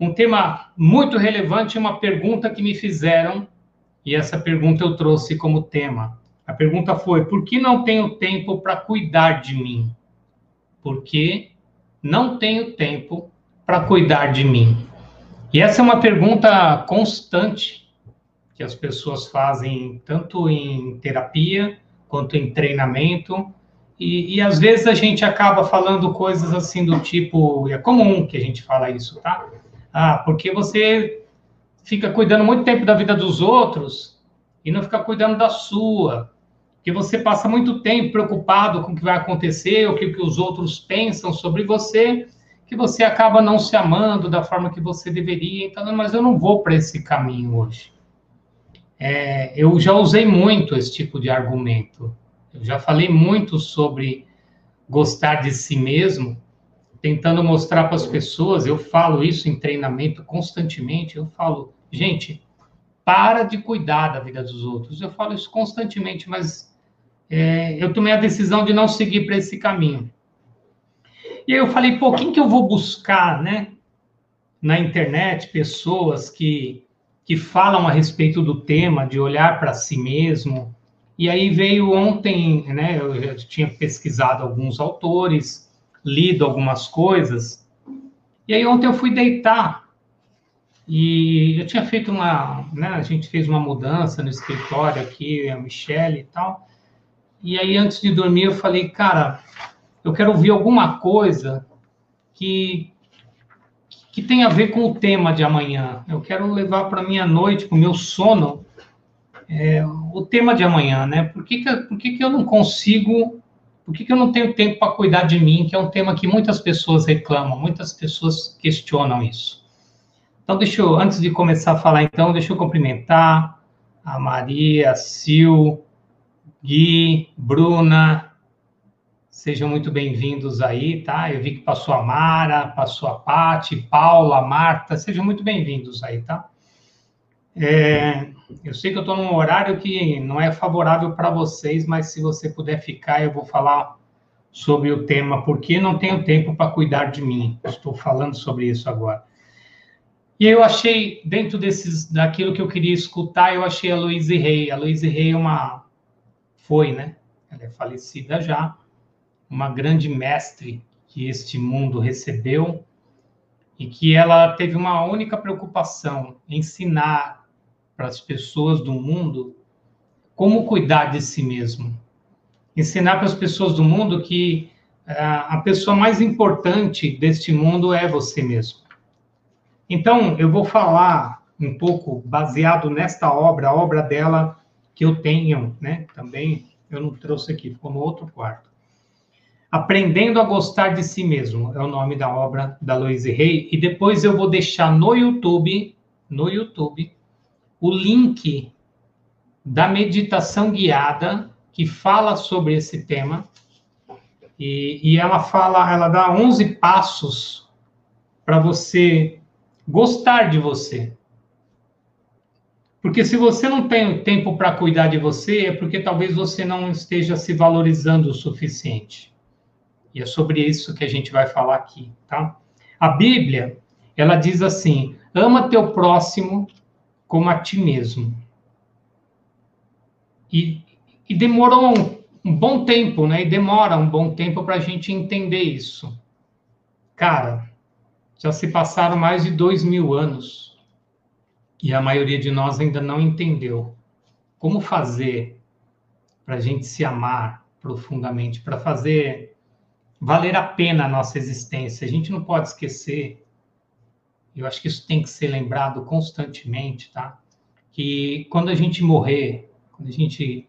um tema muito relevante, uma pergunta que me fizeram, e essa pergunta eu trouxe como tema. A pergunta foi: por que não tenho tempo para cuidar de mim? Porque não tenho tempo para cuidar de mim. E essa é uma pergunta constante que as pessoas fazem tanto em terapia quanto em treinamento e, e, às vezes a gente acaba falando coisas assim do tipo, é comum que a gente fala isso, tá? Ah, porque você fica cuidando muito tempo da vida dos outros e não fica cuidando da sua. Que você passa muito tempo preocupado com o que vai acontecer, o que, que os outros pensam sobre você, que você acaba não se amando da forma que você deveria. Então, mas eu não vou para esse caminho hoje. É, eu já usei muito esse tipo de argumento. Eu já falei muito sobre gostar de si mesmo, tentando mostrar para as pessoas, eu falo isso em treinamento constantemente, eu falo, gente, para de cuidar da vida dos outros. Eu falo isso constantemente, mas é, eu tomei a decisão de não seguir para esse caminho. E aí eu falei, pô, quem que eu vou buscar, né? Na internet, pessoas que, que falam a respeito do tema, de olhar para si mesmo, e aí veio ontem, né? Eu já tinha pesquisado alguns autores, lido algumas coisas. E aí ontem eu fui deitar e eu tinha feito uma, né? A gente fez uma mudança no escritório aqui, a Michelle e tal. E aí antes de dormir eu falei, cara, eu quero ouvir alguma coisa que que tem a ver com o tema de amanhã. Eu quero levar para minha noite, para o meu sono, é, o tema de amanhã, né? Por que, que, por que, que eu não consigo, por que, que eu não tenho tempo para cuidar de mim, que é um tema que muitas pessoas reclamam, muitas pessoas questionam isso. Então, deixa eu, antes de começar a falar, então, deixa eu cumprimentar a Maria, a Sil, Gui, Bruna, sejam muito bem-vindos aí, tá? Eu vi que passou a Mara, passou a Pati, Paula, Marta, sejam muito bem-vindos aí, tá? É, eu sei que eu estou num horário que não é favorável para vocês, mas se você puder ficar, eu vou falar sobre o tema Por que não tenho tempo para cuidar de mim. Estou falando sobre isso agora. E eu achei, dentro desses, daquilo que eu queria escutar, eu achei a Louise Rey. A Louise Rey é uma, foi, né? Ela é falecida já, uma grande mestre que este mundo recebeu e que ela teve uma única preocupação, ensinar para as pessoas do mundo como cuidar de si mesmo. Ensinar para as pessoas do mundo que uh, a pessoa mais importante deste mundo é você mesmo. Então, eu vou falar um pouco baseado nesta obra, a obra dela que eu tenho, né? Também eu não trouxe aqui, ficou no outro quarto. Aprendendo a Gostar de Si Mesmo é o nome da obra da Louise Hay. E depois eu vou deixar no YouTube, no YouTube, o link da meditação guiada que fala sobre esse tema. E, e ela fala, ela dá 11 passos para você gostar de você. Porque se você não tem tempo para cuidar de você, é porque talvez você não esteja se valorizando o suficiente. E é sobre isso que a gente vai falar aqui, tá? A Bíblia, ela diz assim: ama teu próximo como a ti mesmo. E, e demorou um, um, bom tempo, né? E demora um bom tempo para a gente entender isso. Cara, já se passaram mais de dois mil anos e a maioria de nós ainda não entendeu como fazer para a gente se amar profundamente, para fazer valer a pena a nossa existência. A gente não pode esquecer eu acho que isso tem que ser lembrado constantemente, tá? Que quando a gente morrer, quando a gente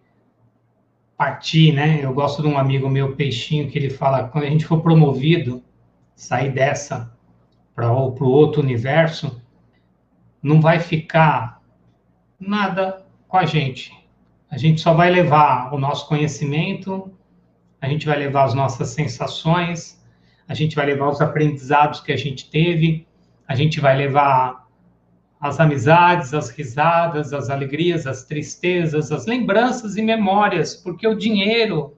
partir, né? Eu gosto de um amigo meu, Peixinho, que ele fala: quando a gente for promovido, sair dessa para o outro universo, não vai ficar nada com a gente. A gente só vai levar o nosso conhecimento, a gente vai levar as nossas sensações, a gente vai levar os aprendizados que a gente teve, a gente vai levar as amizades, as risadas, as alegrias, as tristezas, as lembranças e memórias, porque o dinheiro,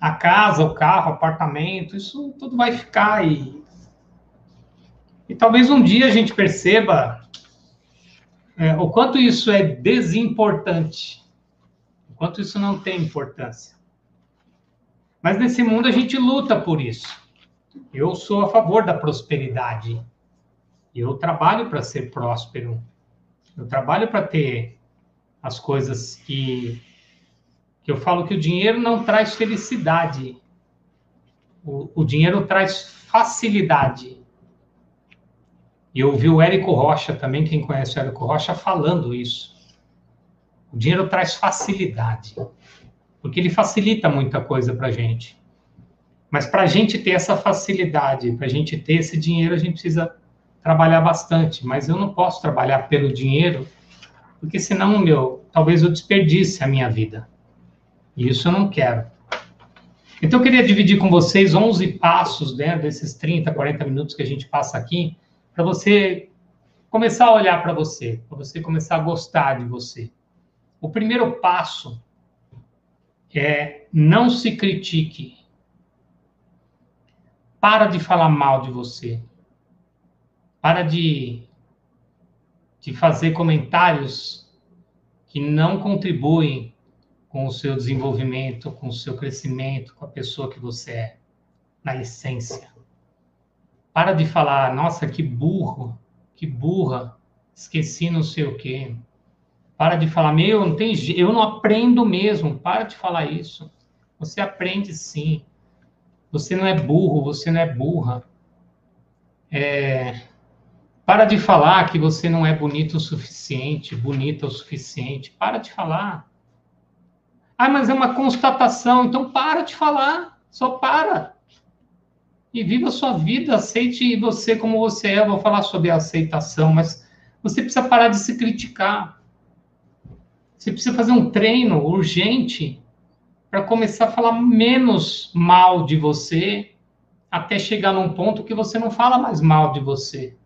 a casa, o carro, o apartamento, isso tudo vai ficar e e talvez um dia a gente perceba é, o quanto isso é desimportante, o quanto isso não tem importância. Mas nesse mundo a gente luta por isso. Eu sou a favor da prosperidade. Eu trabalho para ser próspero. Eu trabalho para ter as coisas que que eu falo que o dinheiro não traz felicidade. O, o dinheiro traz facilidade. E eu ouvi o Érico Rocha também, quem conhece o Érico Rocha, falando isso. O dinheiro traz facilidade, porque ele facilita muita coisa para a gente. Mas para a gente ter essa facilidade, para a gente ter esse dinheiro, a gente precisa trabalhar bastante. Mas eu não posso trabalhar pelo dinheiro, porque senão, meu, talvez eu desperdice a minha vida. E isso eu não quero. Então, eu queria dividir com vocês 11 passos, né, desses 30, 40 minutos que a gente passa aqui, para você começar a olhar para você, para você começar a gostar de você. O primeiro passo é não se critique. Para de falar mal de você. Para de, de fazer comentários que não contribuem com o seu desenvolvimento, com o seu crescimento, com a pessoa que você é, na essência. Para de falar, nossa, que burro, que burra, esqueci não sei o quê. Para de falar, meu, não tem, eu não aprendo mesmo. Para de falar isso. Você aprende sim. Você não é burro, você não é burra. É, para de falar que você não é bonito o suficiente, bonita o suficiente. Para de falar. Ah, mas é uma constatação, então para de falar. Só para e viva a sua vida, aceite você como você é. Eu vou falar sobre a aceitação, mas você precisa parar de se criticar. Você precisa fazer um treino urgente para começar a falar menos mal de você, até chegar num ponto que você não fala mais mal de você.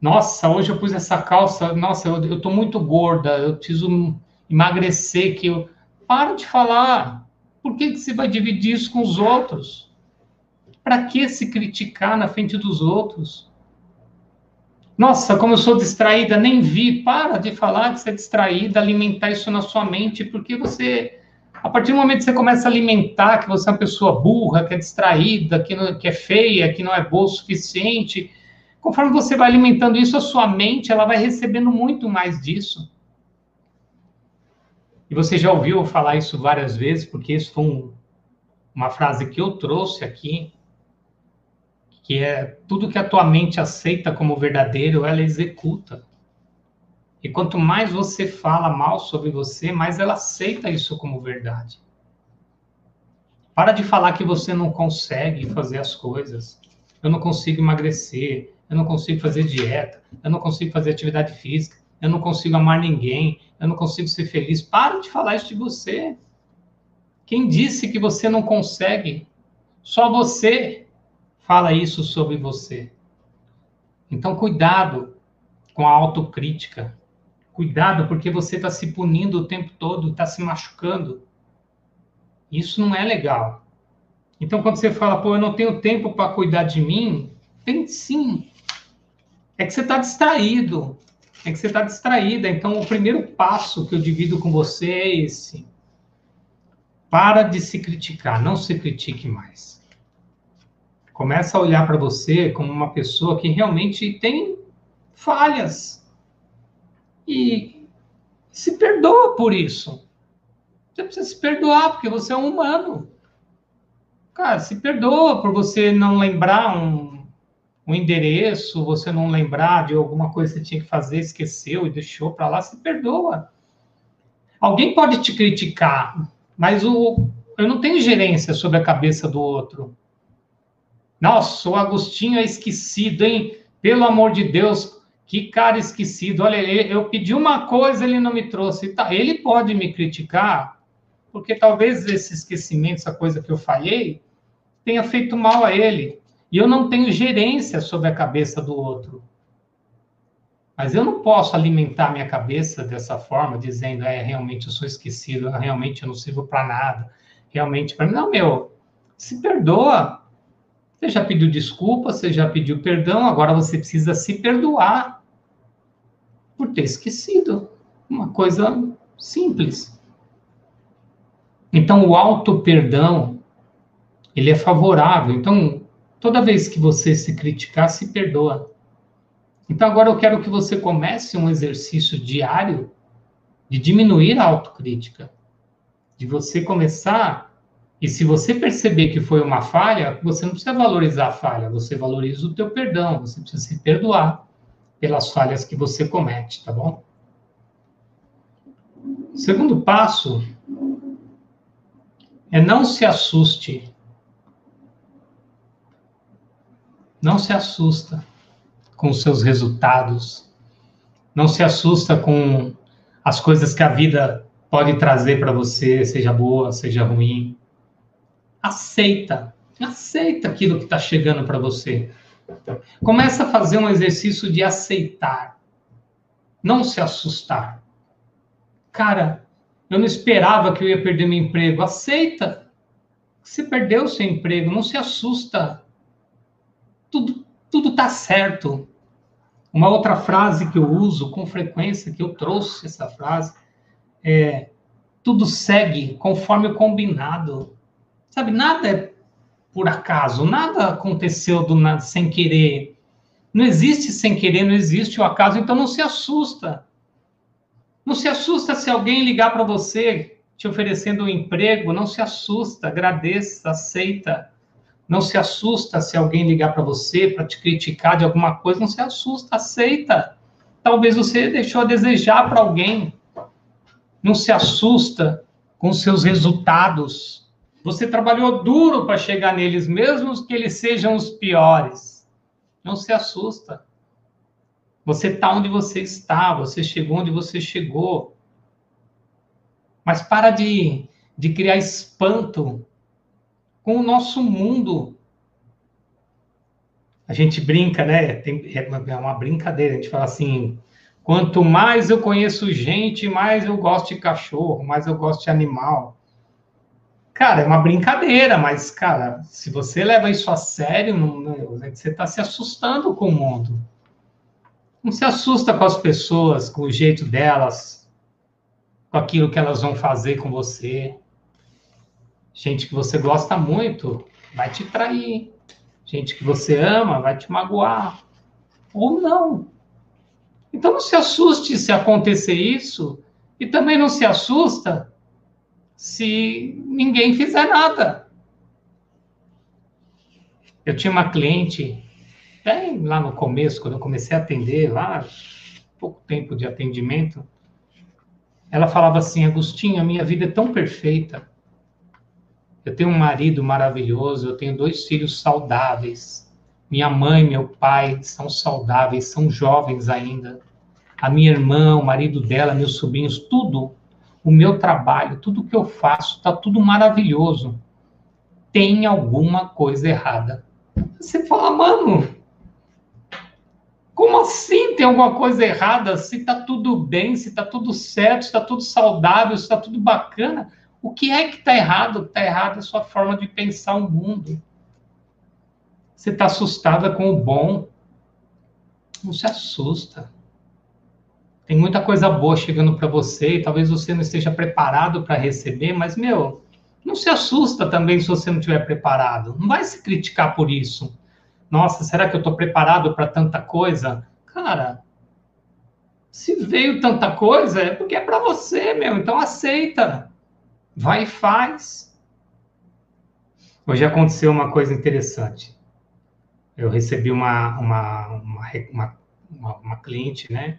Nossa, hoje eu pus essa calça, nossa, eu, eu tô muito gorda, eu preciso emagrecer, que eu... Para de falar. Por que, que você vai dividir isso com os outros? Para que se criticar na frente dos outros? Nossa, como eu sou distraída, nem vi. Para de falar de ser distraída, alimentar isso na sua mente, porque você, a partir do momento que você começa a alimentar que você é uma pessoa burra, que é distraída, que, não, que é feia, que não é boa o suficiente, conforme você vai alimentando isso, a sua mente ela vai recebendo muito mais disso. E você já ouviu falar isso várias vezes, porque isso foi um, uma frase que eu trouxe aqui que é tudo que a tua mente aceita como verdadeiro, ela executa. E quanto mais você fala mal sobre você, mais ela aceita isso como verdade. Para de falar que você não consegue fazer as coisas. Eu não consigo emagrecer, eu não consigo fazer dieta, eu não consigo fazer atividade física, eu não consigo amar ninguém, eu não consigo ser feliz. Para de falar isso de você. Quem disse que você não consegue? Só você fala isso sobre você. Então, cuidado com a autocrítica. Cuidado, porque você está se punindo o tempo todo, está se machucando. Isso não é legal. Então, quando você fala, pô, eu não tenho tempo para cuidar de mim, tem sim. É que você está distraído. É que você está distraída. Então, o primeiro passo que eu divido com você é esse. Para de se criticar, não se critique mais. Começa a olhar para você como uma pessoa que realmente tem falhas. E se perdoa por isso. Você precisa se perdoar, porque você é um humano. Cara, se perdoa por você não lembrar um, um endereço, você não lembrar de alguma coisa que você tinha que fazer, esqueceu e deixou para lá, se perdoa. Alguém pode te criticar, mas o, eu não tenho gerência sobre a cabeça do outro. Nossa, o Agostinho é esquecido, hein? Pelo amor de Deus, Que cara esquecido. Olha, eu pedi uma coisa, ele não me trouxe. Tá, ele pode me criticar, porque talvez esse esquecimento, essa coisa que eu falhei, tenha feito mal a ele. E eu não tenho gerência sobre a cabeça do outro. Mas eu não posso alimentar minha cabeça dessa forma, dizendo, é, realmente eu sou esquecido, realmente eu não sirvo para nada, realmente para mim. Não, meu, se perdoa. Você já pediu desculpa, você já pediu perdão, agora você precisa se perdoar por ter esquecido. Uma coisa simples. Então, o auto-perdão, ele é favorável. Então, toda vez que você se criticar, se perdoa. Então, agora eu quero que você comece um exercício diário de diminuir a autocrítica. De você começar, e se você perceber que foi uma falha, você não precisa valorizar a falha, você valoriza o teu perdão, você precisa se perdoar pelas falhas que você comete, tá bom? Segundo passo é não se assuste. Não se assusta com os seus resultados. Não se assusta com as coisas que a vida pode trazer para você, seja boa, seja ruim. Aceita, aceita aquilo que está chegando para você. Começa a fazer um exercício de aceitar, não se assustar. Cara, eu não esperava que eu ia perder meu emprego. Aceita. Você perdeu seu emprego, não se assusta. Tudo tudo tá certo. Uma outra frase que eu uso com frequência, que eu trouxe essa frase, é tudo segue conforme o combinado. Sabe, nada é por acaso, nada aconteceu do nada sem querer. Não existe sem querer, não existe o acaso, então não se assusta. Não se assusta se alguém ligar para você te oferecendo um emprego, não se assusta, agradeça, aceita. Não se assusta se alguém ligar para você para te criticar de alguma coisa, não se assusta, aceita. Talvez você deixou a desejar para alguém. Não se assusta com seus resultados. Você trabalhou duro para chegar neles, mesmo que eles sejam os piores. Não se assusta. Você está onde você está, você chegou onde você chegou. Mas para de, de criar espanto com o nosso mundo. A gente brinca, né? Tem, é, é uma brincadeira, a gente fala assim: quanto mais eu conheço gente, mais eu gosto de cachorro, mais eu gosto de animal. Cara, é uma brincadeira, mas, cara, se você leva isso a sério, não, você está se assustando com o mundo. Não se assusta com as pessoas, com o jeito delas, com aquilo que elas vão fazer com você. Gente que você gosta muito vai te trair. Gente que você ama vai te magoar. Ou não. Então não se assuste se acontecer isso. E também não se assusta se ninguém fizer nada. Eu tinha uma cliente bem lá no começo, quando eu comecei a atender, lá, pouco tempo de atendimento, ela falava assim: Agostinho, a minha vida é tão perfeita. Eu tenho um marido maravilhoso, eu tenho dois filhos saudáveis. Minha mãe, meu pai são saudáveis, são jovens ainda. A minha irmã, o marido dela, meus sobrinhos, tudo. O meu trabalho, tudo que eu faço, está tudo maravilhoso. Tem alguma coisa errada. Você fala, mano, como assim tem alguma coisa errada? Se está tudo bem, se está tudo certo, se está tudo saudável, se está tudo bacana, o que é que está errado? Está errado a sua forma de pensar o mundo. Você está assustada com o bom. Não se assusta. Tem muita coisa boa chegando para você e talvez você não esteja preparado para receber, mas, meu, não se assusta também se você não estiver preparado. Não vai se criticar por isso nossa, será que eu estou preparado para tanta coisa? Cara, se veio tanta coisa, é porque é para você, meu. Então aceita. Vai e faz. Hoje aconteceu uma coisa interessante. Eu recebi uma, uma, uma, uma, uma cliente, né?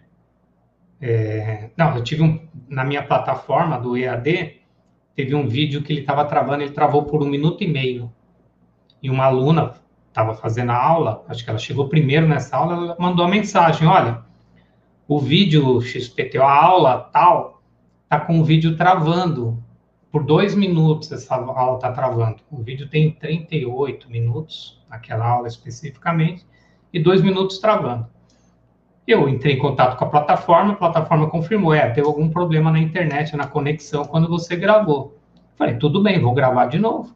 É, não, eu tive um, na minha plataforma do EAD, teve um vídeo que ele estava travando, ele travou por um minuto e meio. E uma aluna estava fazendo a aula, acho que ela chegou primeiro nessa aula, ela mandou a mensagem: olha, o vídeo XPTO, a aula tal, tá com o vídeo travando. Por dois minutos essa aula está travando. O vídeo tem 38 minutos, aquela aula especificamente, e dois minutos travando. Eu entrei em contato com a plataforma, a plataforma confirmou, é, teve algum problema na internet, na conexão, quando você gravou. Falei, tudo bem, vou gravar de novo.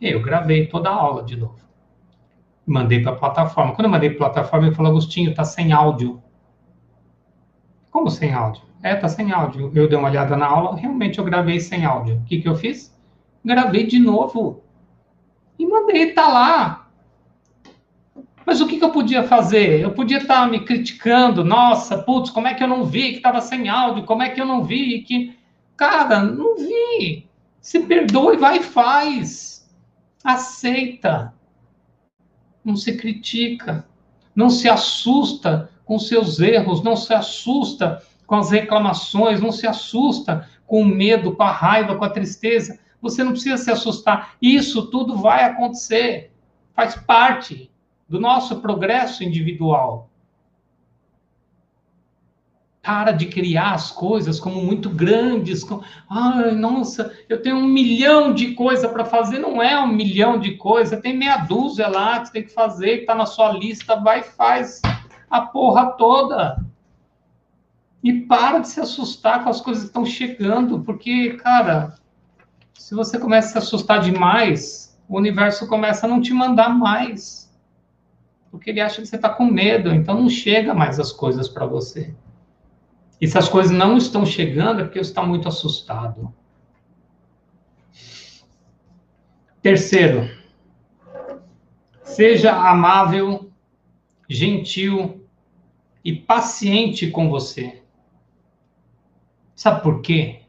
E eu gravei toda a aula de novo. Mandei para a plataforma. Quando eu mandei para a plataforma, ele falou, Agostinho, tá sem áudio. Como sem áudio? É, tá sem áudio. Eu dei uma olhada na aula, realmente eu gravei sem áudio. O que, que eu fiz? Gravei de novo. E mandei, tá lá. Mas o que, que eu podia fazer? Eu podia estar tá me criticando. Nossa, putz, como é que eu não vi que estava sem áudio? Como é que eu não vi que. Cara, não vi. Se perdoa e vai e faz. Aceita. Não se critica. Não se assusta com seus erros. Não se assusta com as reclamações, não se assusta com o medo, com a raiva, com a tristeza. Você não precisa se assustar. Isso tudo vai acontecer. Faz parte do nosso progresso individual. Para de criar as coisas como muito grandes. Com... Ai, nossa, eu tenho um milhão de coisas para fazer. Não é um milhão de coisas, tem meia dúzia lá que você tem que fazer, que está na sua lista. Vai e faz a porra toda. E para de se assustar com as coisas que estão chegando, porque, cara, se você começa a se assustar demais, o universo começa a não te mandar mais. Porque ele acha que você está com medo, então não chega mais as coisas para você. E se as coisas não estão chegando, é porque você está muito assustado. Terceiro, seja amável, gentil e paciente com você. Sabe por quê?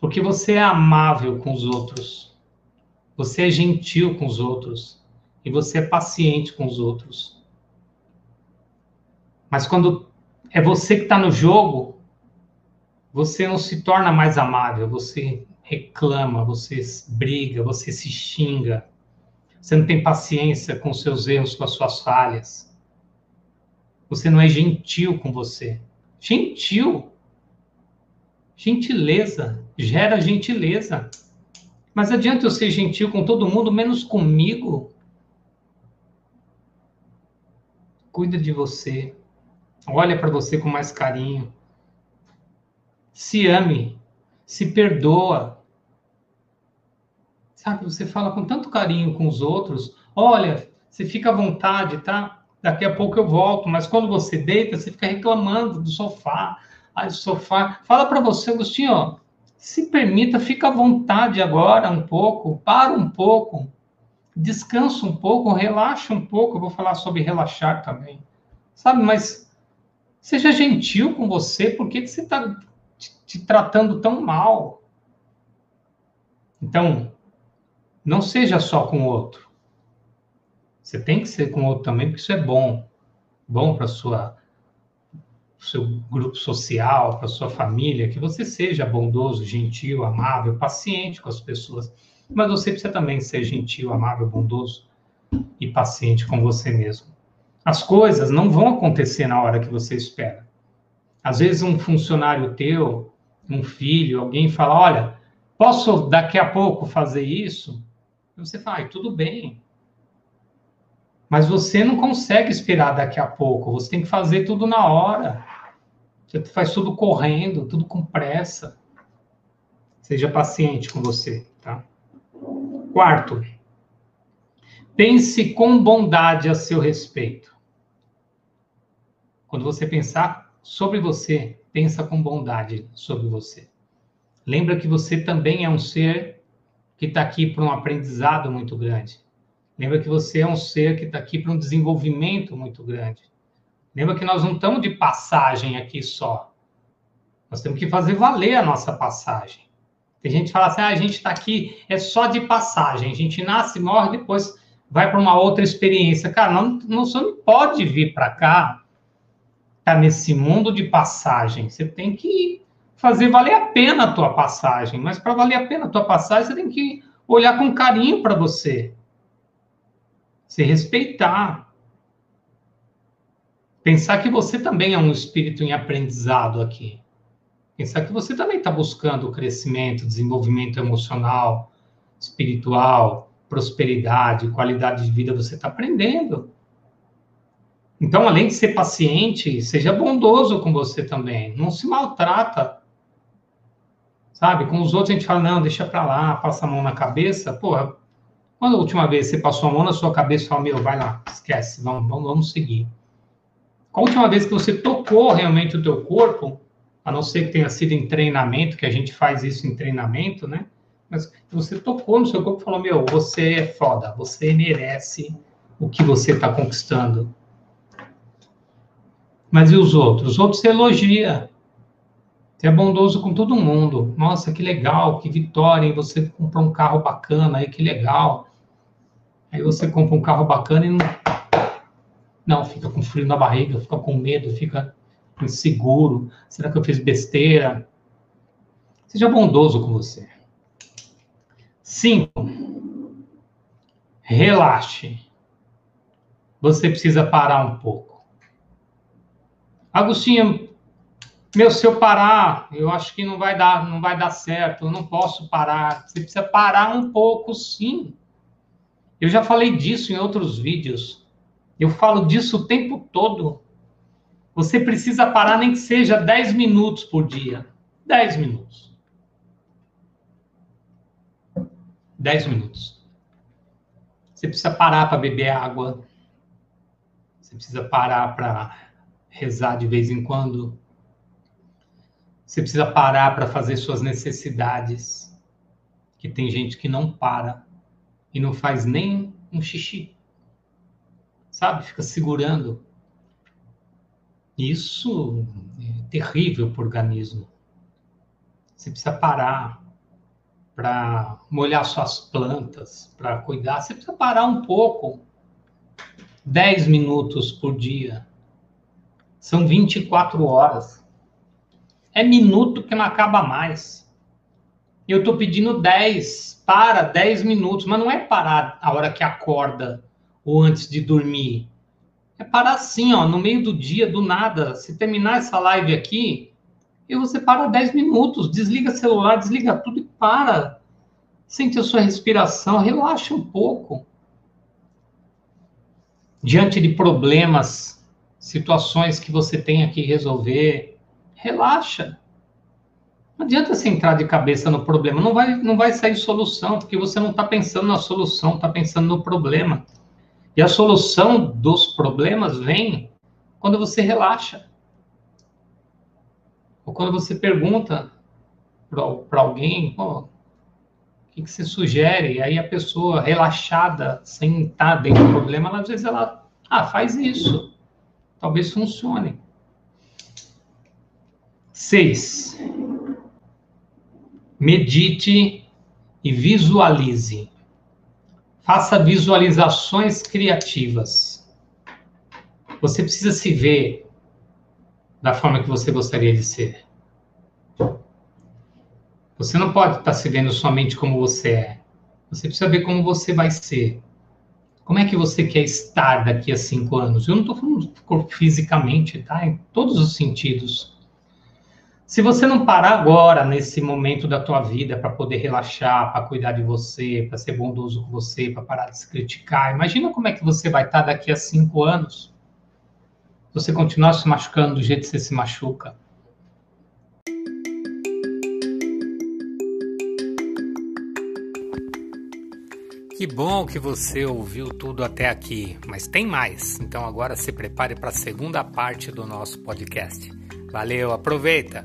Porque você é amável com os outros, você é gentil com os outros e você é paciente com os outros. Mas quando é você que está no jogo, você não se torna mais amável, você reclama, você briga, você se xinga, você não tem paciência com seus erros, com as suas falhas. Você não é gentil com você. Gentil Gentileza gera gentileza. Mas adianta eu ser gentil com todo mundo, menos comigo? Cuida de você. Olha para você com mais carinho. Se ame. Se perdoa. Sabe, você fala com tanto carinho com os outros. Olha, você fica à vontade, tá? Daqui a pouco eu volto. Mas quando você deita, você fica reclamando do sofá sofá. Fala para você, Agostinho, se permita, fica à vontade agora um pouco, para um pouco, descansa um pouco, relaxa um pouco. Eu vou falar sobre relaxar também, sabe? Mas seja gentil com você, por que, que você está te, te tratando tão mal? Então, não seja só com o outro. Você tem que ser com o outro também, porque isso é bom. Bom para sua seu grupo social, para sua família, que você seja bondoso, gentil, amável, paciente com as pessoas. Mas você precisa também ser gentil, amável, bondoso e paciente com você mesmo. As coisas não vão acontecer na hora que você espera. Às vezes um funcionário teu, um filho, alguém fala, olha, posso daqui a pouco fazer isso? E você fala, tudo bem, mas você não consegue esperar daqui a pouco, você tem que fazer tudo na hora. Você faz tudo correndo, tudo com pressa. Seja paciente com você, tá? Quarto, pense com bondade a seu respeito. Quando você pensar sobre você, pensa com bondade sobre você. Lembra que você também é um ser que está aqui para um aprendizado muito grande. Lembra que você é um ser que está aqui para um desenvolvimento muito grande. Lembra que nós não estamos de passagem aqui só. Nós temos que fazer valer a nossa passagem. Tem gente que fala assim, ah, a gente está aqui, é só de passagem. A gente nasce, morre, depois vai para uma outra experiência. Cara, não, não, você não pode vir para cá, tá nesse mundo de passagem. Você tem que fazer valer a pena a tua passagem. Mas para valer a pena a tua passagem, você tem que olhar com carinho para você. Se respeitar. Pensar que você também é um espírito em aprendizado aqui. Pensar que você também está buscando crescimento, desenvolvimento emocional, espiritual, prosperidade, qualidade de vida, você está aprendendo. Então, além de ser paciente, seja bondoso com você também. Não se maltrata. Sabe? Com os outros a gente fala, não, deixa pra lá, passa a mão na cabeça. Porra, quando a última vez você passou a mão na sua cabeça e falou, meu, vai lá, esquece, vamos, vamos, vamos seguir. Qual a última vez que você tocou realmente o teu corpo, a não ser que tenha sido em treinamento, que a gente faz isso em treinamento, né? Mas você tocou no seu corpo e falou, meu, você é foda, você merece o que você está conquistando. Mas e os outros? Os outros você elogia. Você é bondoso com todo mundo. Nossa, que legal, que vitória, hein? Você comprou um carro bacana, aí que legal. Aí você compra um carro bacana e não não, fica com frio na barriga, fica com medo, fica inseguro. Será que eu fiz besteira? Seja bondoso com você. Cinco. Relaxe. Você precisa parar um pouco. Agostinho, meu, se eu parar, eu acho que não vai dar, não vai dar certo. Eu não posso parar. Você precisa parar um pouco, sim. Eu já falei disso em outros vídeos. Eu falo disso o tempo todo. Você precisa parar nem que seja 10 minutos por dia. 10 minutos. 10 minutos. Você precisa parar para beber água. Você precisa parar para rezar de vez em quando. Você precisa parar para fazer suas necessidades. Que tem gente que não para e não faz nem um xixi sabe? Fica segurando. Isso é terrível para o organismo. Você precisa parar para molhar suas plantas, para cuidar. Você precisa parar um pouco. 10 minutos por dia. São 24 horas. É minuto que não acaba mais. Eu estou pedindo 10. Para 10 minutos. Mas não é parar a hora que acorda ou antes de dormir. É parar assim, ó, no meio do dia, do nada. Se terminar essa live aqui, e você para 10 minutos, desliga celular, desliga tudo e para. Sente a sua respiração, relaxa um pouco. Diante de problemas, situações que você tenha que resolver, relaxa. Não adianta você entrar de cabeça no problema, não vai, não vai sair solução, porque você não está pensando na solução, está pensando no problema. E a solução dos problemas vem quando você relaxa. Ou quando você pergunta para alguém, o que, que você sugere? E aí a pessoa relaxada, sem estar dentro do problema, ela, às vezes ela, ah, faz isso. Talvez funcione. Seis. Medite e visualize. Faça visualizações criativas. Você precisa se ver da forma que você gostaria de ser. Você não pode estar se vendo somente como você é. Você precisa ver como você vai ser. Como é que você quer estar daqui a cinco anos? Eu não estou falando fisicamente, tá? Em todos os sentidos. Se você não parar agora, nesse momento da tua vida, para poder relaxar, para cuidar de você, para ser bondoso com você, para parar de se criticar, imagina como é que você vai estar tá daqui a cinco anos. Se você continuar se machucando do jeito que você se machuca. Que bom que você ouviu tudo até aqui, mas tem mais. Então agora se prepare para a segunda parte do nosso podcast. Valeu, aproveita!